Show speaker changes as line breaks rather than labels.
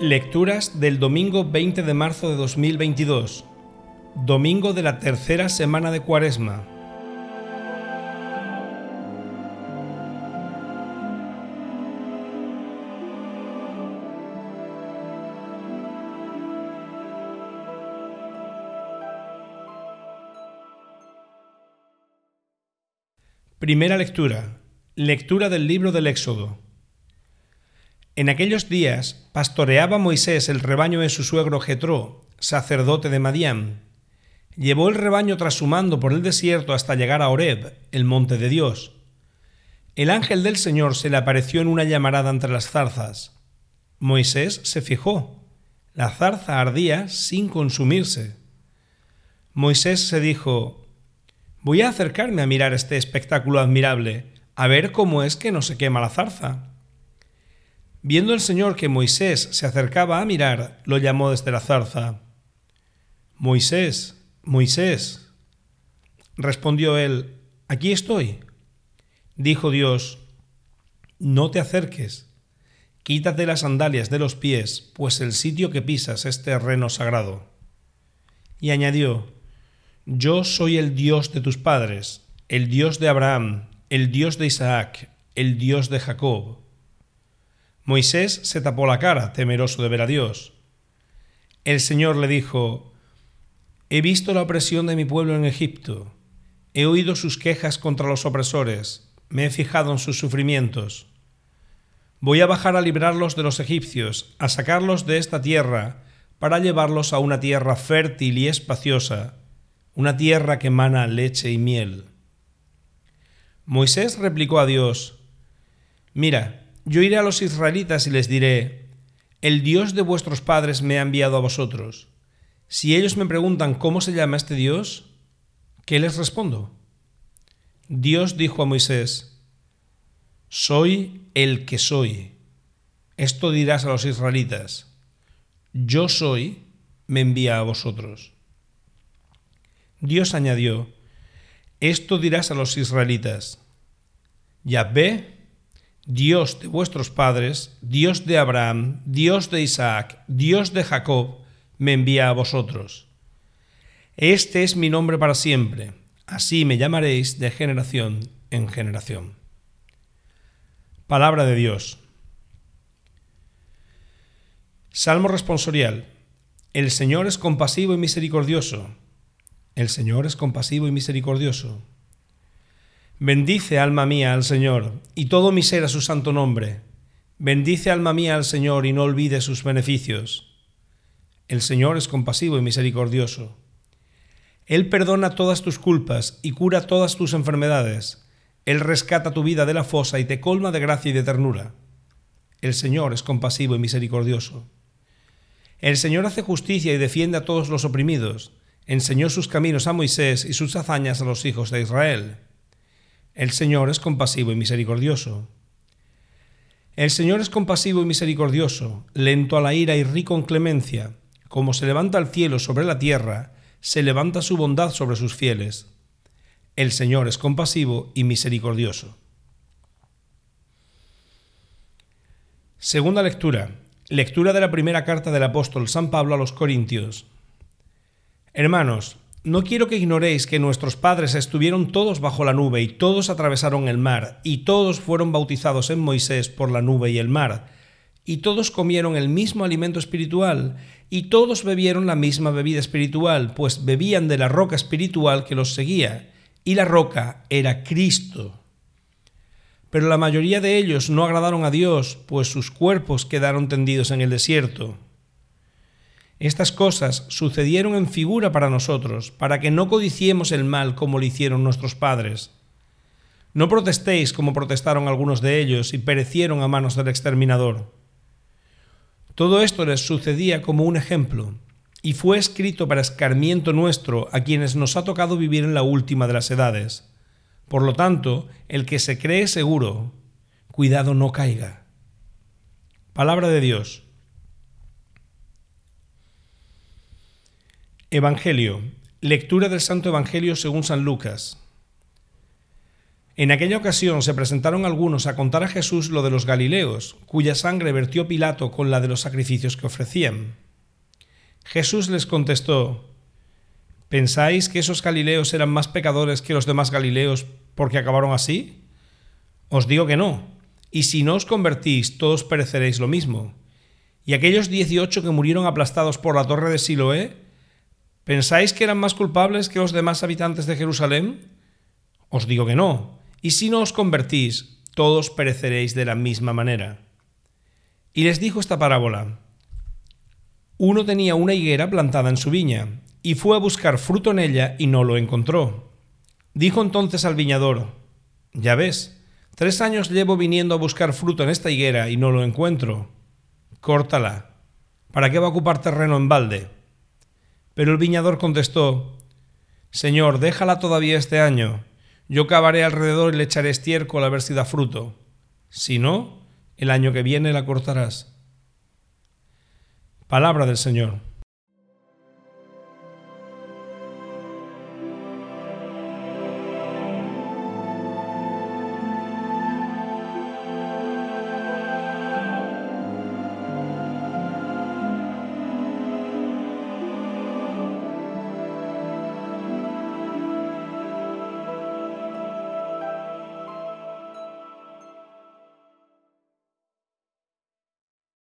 Lecturas del domingo 20 de marzo de 2022, domingo de la tercera semana de Cuaresma. Primera lectura. Lectura del libro del Éxodo. En aquellos días pastoreaba Moisés el rebaño de su suegro Jetro, sacerdote de Madián. Llevó el rebaño tras su mando por el desierto hasta llegar a Horeb, el monte de Dios. El ángel del Señor se le apareció en una llamarada entre las zarzas. Moisés se fijó. La zarza ardía sin consumirse. Moisés se dijo, Voy a acercarme a mirar este espectáculo admirable, a ver cómo es que no se quema la zarza. Viendo el Señor que Moisés se acercaba a mirar, lo llamó desde la zarza. Moisés, Moisés. Respondió él, Aquí estoy. Dijo Dios, No te acerques, quítate las sandalias de los pies, pues el sitio que pisas es terreno sagrado. Y añadió, Yo soy el Dios de tus padres, el Dios de Abraham, el Dios de Isaac, el Dios de Jacob. Moisés se tapó la cara, temeroso de ver a Dios. El Señor le dijo, He visto la opresión de mi pueblo en Egipto, he oído sus quejas contra los opresores, me he fijado en sus sufrimientos. Voy a bajar a librarlos de los egipcios, a sacarlos de esta tierra, para llevarlos a una tierra fértil y espaciosa, una tierra que emana leche y miel. Moisés replicó a Dios, Mira, yo iré a los israelitas y les diré, el Dios de vuestros padres me ha enviado a vosotros. Si ellos me preguntan cómo se llama este Dios, ¿qué les respondo? Dios dijo a Moisés, Soy el que soy. Esto dirás a los israelitas, Yo soy, me envía a vosotros. Dios añadió, Esto dirás a los israelitas, Yahvé Dios de vuestros padres, Dios de Abraham, Dios de Isaac, Dios de Jacob, me envía a vosotros. Este es mi nombre para siempre, así me llamaréis de generación en generación. Palabra de Dios. Salmo responsorial. El Señor es compasivo y misericordioso. El Señor es compasivo y misericordioso. Bendice, alma mía, al Señor, y todo mi ser a su santo nombre. Bendice, alma mía, al Señor, y no olvide sus beneficios. El Señor es compasivo y misericordioso. Él perdona todas tus culpas y cura todas tus enfermedades. Él rescata tu vida de la fosa y te colma de gracia y de ternura. El Señor es compasivo y misericordioso. El Señor hace justicia y defiende a todos los oprimidos. Enseñó sus caminos a Moisés y sus hazañas a los hijos de Israel. El Señor es compasivo y misericordioso. El Señor es compasivo y misericordioso, lento a la ira y rico en clemencia. Como se levanta el cielo sobre la tierra, se levanta su bondad sobre sus fieles. El Señor es compasivo y misericordioso. Segunda lectura. Lectura de la primera carta del apóstol San Pablo a los Corintios. Hermanos, no quiero que ignoréis que nuestros padres estuvieron todos bajo la nube y todos atravesaron el mar, y todos fueron bautizados en Moisés por la nube y el mar, y todos comieron el mismo alimento espiritual, y todos bebieron la misma bebida espiritual, pues bebían de la roca espiritual que los seguía, y la roca era Cristo. Pero la mayoría de ellos no agradaron a Dios, pues sus cuerpos quedaron tendidos en el desierto. Estas cosas sucedieron en figura para nosotros, para que no codiciemos el mal como lo hicieron nuestros padres. No protestéis como protestaron algunos de ellos y perecieron a manos del exterminador. Todo esto les sucedía como un ejemplo, y fue escrito para escarmiento nuestro a quienes nos ha tocado vivir en la última de las edades. Por lo tanto, el que se cree seguro, cuidado no caiga. Palabra de Dios. Evangelio. Lectura del Santo Evangelio según San Lucas. En aquella ocasión se presentaron algunos a contar a Jesús lo de los Galileos, cuya sangre vertió Pilato con la de los sacrificios que ofrecían. Jesús les contestó, ¿Pensáis que esos Galileos eran más pecadores que los demás Galileos porque acabaron así? Os digo que no, y si no os convertís, todos pereceréis lo mismo. ¿Y aquellos dieciocho que murieron aplastados por la torre de Siloé? ¿Pensáis que eran más culpables que los demás habitantes de Jerusalén? Os digo que no, y si no os convertís, todos pereceréis de la misma manera. Y les dijo esta parábola. Uno tenía una higuera plantada en su viña, y fue a buscar fruto en ella y no lo encontró. Dijo entonces al viñador, Ya ves, tres años llevo viniendo a buscar fruto en esta higuera y no lo encuentro. Córtala. ¿Para qué va a ocupar terreno en balde? Pero el viñador contestó, Señor, déjala todavía este año yo cavaré alrededor y le echaré estiércol a ver si da fruto. Si no, el año que viene la cortarás. Palabra del Señor.